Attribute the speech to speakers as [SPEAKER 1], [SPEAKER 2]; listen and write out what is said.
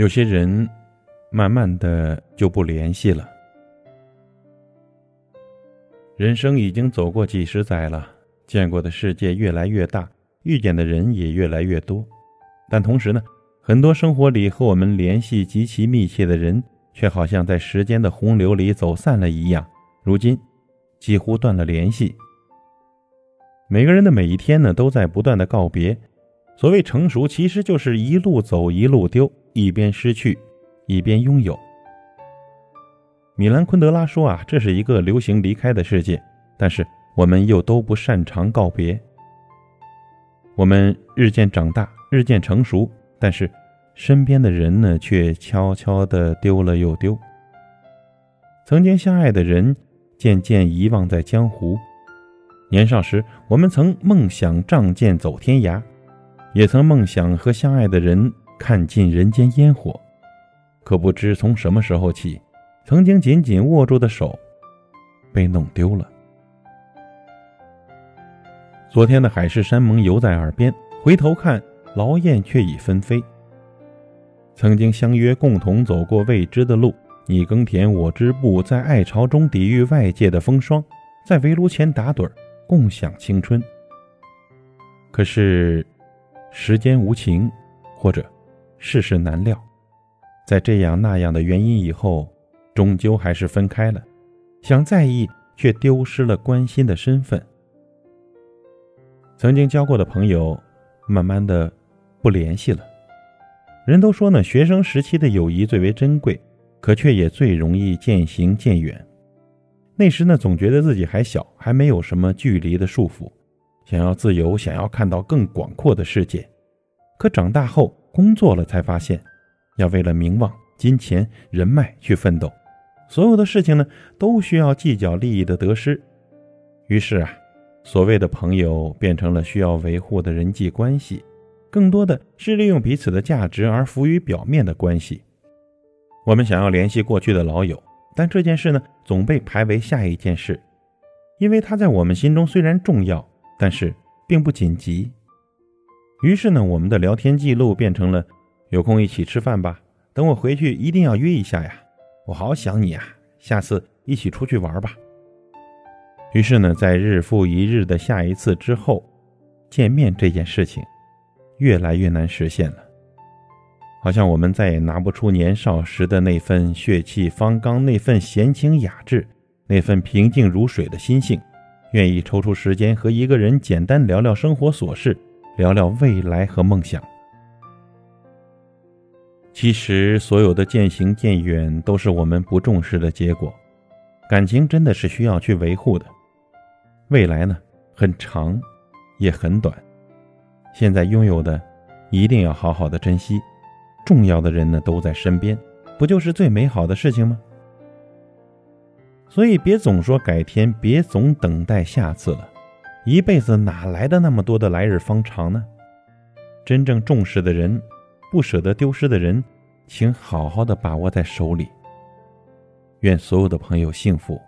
[SPEAKER 1] 有些人，慢慢的就不联系了。人生已经走过几十载了，见过的世界越来越大，遇见的人也越来越多，但同时呢，很多生活里和我们联系极其密切的人，却好像在时间的洪流里走散了一样，如今几乎断了联系。每个人的每一天呢，都在不断的告别。所谓成熟，其实就是一路走一路丢，一边失去，一边拥有。米兰昆德拉说：“啊，这是一个流行离开的世界，但是我们又都不擅长告别。我们日渐长大，日渐成熟，但是身边的人呢，却悄悄的丢了又丢。曾经相爱的人，渐渐遗忘在江湖。年少时，我们曾梦想仗剑走天涯，也曾梦想和相爱的人看尽人间烟火，可不知从什么时候起。”曾经紧紧握住的手，被弄丢了。昨天的海誓山盟犹在耳边，回头看，劳燕却已纷飞。曾经相约共同走过未知的路，你耕田我织布，在爱巢中抵御外界的风霜，在围炉前打盹，共享青春。可是，时间无情，或者世事难料，在这样那样的原因以后。终究还是分开了，想在意却丢失了关心的身份。曾经交过的朋友，慢慢的不联系了。人都说呢，学生时期的友谊最为珍贵，可却也最容易渐行渐远。那时呢，总觉得自己还小，还没有什么距离的束缚，想要自由，想要看到更广阔的世界。可长大后，工作了才发现，要为了名望、金钱、人脉去奋斗。所有的事情呢，都需要计较利益的得失，于是啊，所谓的朋友变成了需要维护的人际关系，更多的是利用彼此的价值而浮于表面的关系。我们想要联系过去的老友，但这件事呢，总被排为下一件事，因为他在我们心中虽然重要，但是并不紧急。于是呢，我们的聊天记录变成了“有空一起吃饭吧”，等我回去一定要约一下呀。我好想你啊！下次一起出去玩吧。于是呢，在日复一日的下一次之后，见面这件事情越来越难实现了。好像我们再也拿不出年少时的那份血气方刚，那份闲情雅致，那份平静如水的心性，愿意抽出时间和一个人简单聊聊生活琐事，聊聊未来和梦想。其实，所有的渐行渐远都是我们不重视的结果。感情真的是需要去维护的。未来呢，很长，也很短。现在拥有的，一定要好好的珍惜。重要的人呢，都在身边，不就是最美好的事情吗？所以，别总说改天，别总等待下次了。一辈子哪来的那么多的来日方长呢？真正重视的人。不舍得丢失的人，请好好的把握在手里。愿所有的朋友幸福。